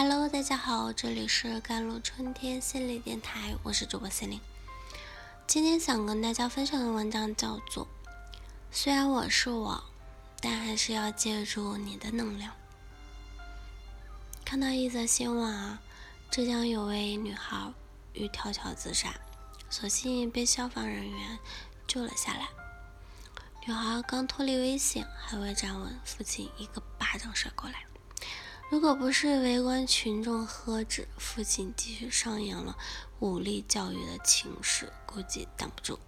Hello，大家好，这里是甘露春天心理电台，我是主播心灵。今天想跟大家分享的文章叫做《虽然我是我，但还是要借助你的能量》。看到一则新闻啊，浙江有位女孩欲跳桥自杀，所幸被消防人员救了下来。女孩刚脱离危险，还未站稳，父亲一个巴掌甩过来。如果不是围观群众喝止，父亲继续上演了武力教育的情势，估计挡不住。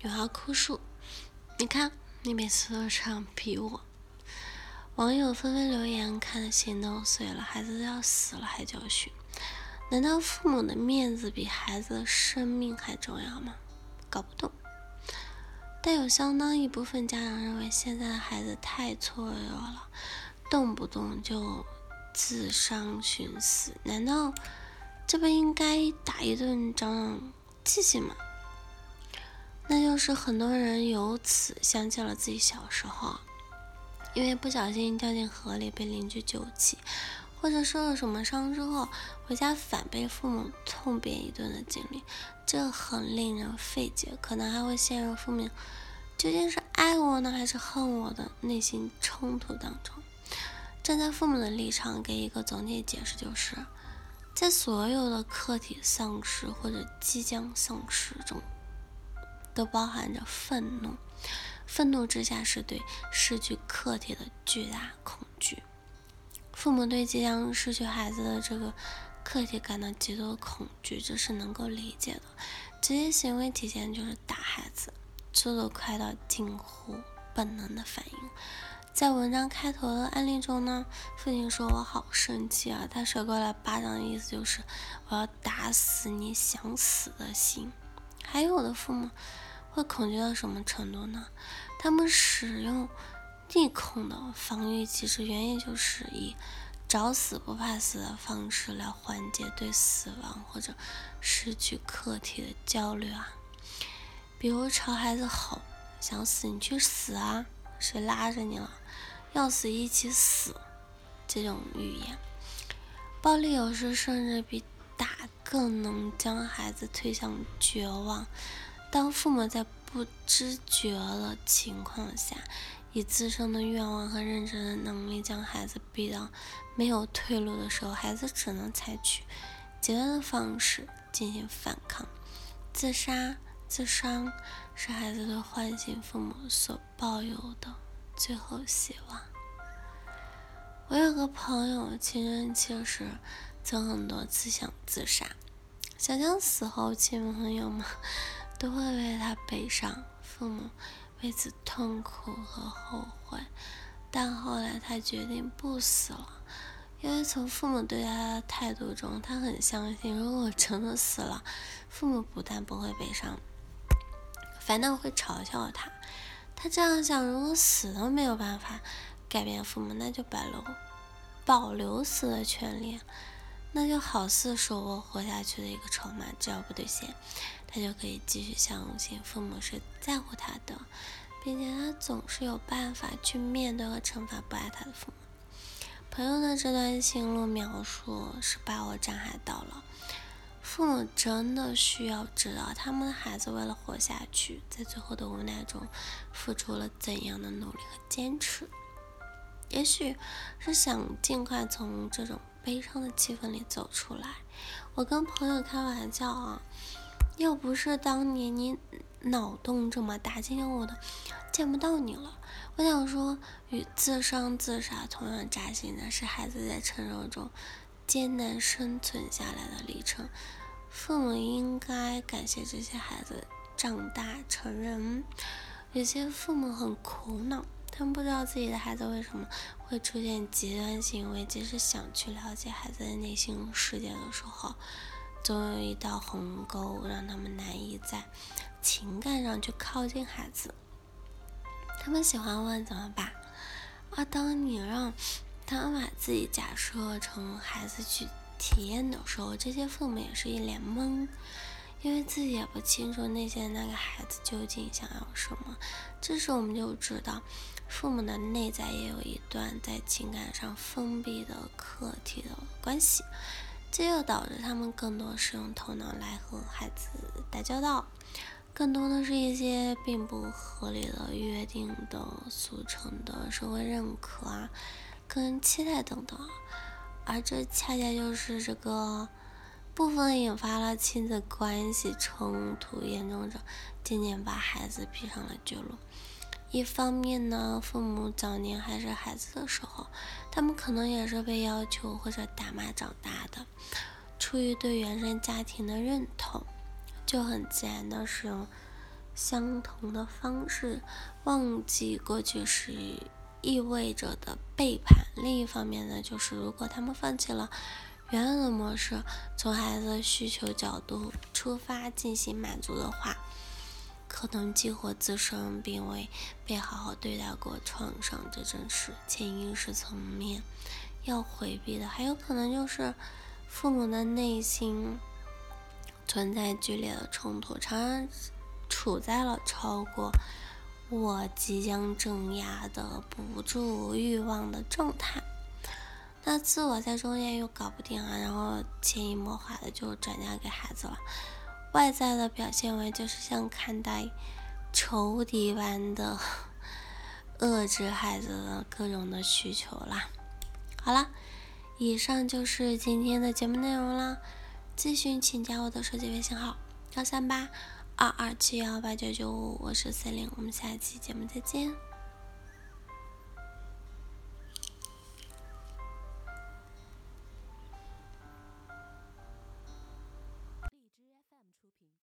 女孩哭诉：“你看，你每次都这样逼我。”网友纷纷留言，看得心都碎了。孩子都要死了还教训，难道父母的面子比孩子的生命还重要吗？搞不懂。但有相当一部分家长认为现在的孩子太脆弱了，动不动就自伤寻死，难道这不应该打一顿长长记性吗？那就是很多人由此想起了自己小时候，因为不小心掉进河里被邻居救起，或者受了什么伤之后回家反被父母痛扁一顿的经历。这很令人费解，可能还会陷入负面，究竟是爱我呢，还是恨我的内心冲突当中。站在父母的立场，给一个总体解释，就是在所有的客体丧失或者即将丧失中，都包含着愤怒。愤怒之下是对失去客体的巨大恐惧。父母对即将失去孩子的这个。客体感到极度的恐惧，这是能够理解的。这些行为体现就是打孩子，速度快到近乎本能的反应。在文章开头的案例中呢，父亲说：“我好生气啊！”他甩过来巴掌的意思就是我要打死你想死的心。还有的父母会恐惧到什么程度呢？他们使用逆恐的防御机制，原因就是以。找死不怕死的方式来缓解对死亡或者失去客体的焦虑啊，比如朝孩子吼：“想死你去死啊，谁拉着你了？要死一起死。”这种语言，暴力有时甚至比打更能将孩子推向绝望。当父母在不知觉的情况下，以自身的愿望和认知的能力将孩子逼到没有退路的时候，孩子只能采取极端的方式进行反抗，自杀、自伤是孩子对唤醒父母所抱有的最后希望。我有个朋友，青春期时曾很多次想自杀，想想死后亲朋友们都会为他悲伤，父母。为此痛苦和后悔，但后来他决定不死了，因为从父母对他的态度中，他很相信，如果真的死了，父母不但不会悲伤，反倒会嘲笑他。他这样想：如果死都没有办法改变父母，那就保留保留死的权利，那就好似手握活下去的一个筹码，只要不兑现。他就可以继续相信父母是在乎他的，并且他总是有办法去面对和惩罚不爱他的父母。朋友的这段心路描述是把我震撼到了。父母真的需要知道，他们的孩子为了活下去，在最后的无奈中付出了怎样的努力和坚持。也许是想尽快从这种悲伤的气氛里走出来。我跟朋友开玩笑啊。要不是当年你脑洞这么大，今天我都见不到你了。我想说，与自伤自杀同样扎心的是孩子在成长中艰难生存下来的历程。父母应该感谢这些孩子长大成人。有些父母很苦恼，他们不知道自己的孩子为什么会出现极端行为，即使想去了解孩子的内心世界的时候。总有一道鸿沟，让他们难以在情感上去靠近孩子。他们喜欢问怎么办？而当你让他们把自己假设成孩子去体验的时候，这些父母也是一脸懵，因为自己也不清楚那些那个孩子究竟想要什么。这时我们就知道，父母的内在也有一段在情感上封闭的客体的关系，这又导致他们更多是用头脑来和孩子打交道，更多的是一些并不合理的约定的、俗成的社会认可啊、跟期待等等，而这恰恰就是这个部分引发了亲子关系冲突严重者，渐渐把孩子逼上了绝路。一方面呢，父母早年还是孩子的时候，他们可能也是被要求或者打骂长大的，出于对原生家庭的认同，就很自然的使用相同的方式，忘记过去时意味着的背叛。另一方面呢，就是如果他们放弃了原有的模式，从孩子的需求角度出发进行满足的话。可能激活自身并未被好好对待过创伤，这正是潜意识层面要回避的。还有可能就是父母的内心存在剧烈的冲突，常常处在了超过我即将镇压的不住欲望的状态。那自我在中间又搞不定啊，然后潜移默化的就转嫁给孩子了。外在的表现为就是像看待仇敌般的遏制孩子的各种的需求啦。好了，以上就是今天的节目内容啦。咨询请加我的手机微信号：幺三八二二七幺八九九五，我是 C 琳，我们下期节目再见。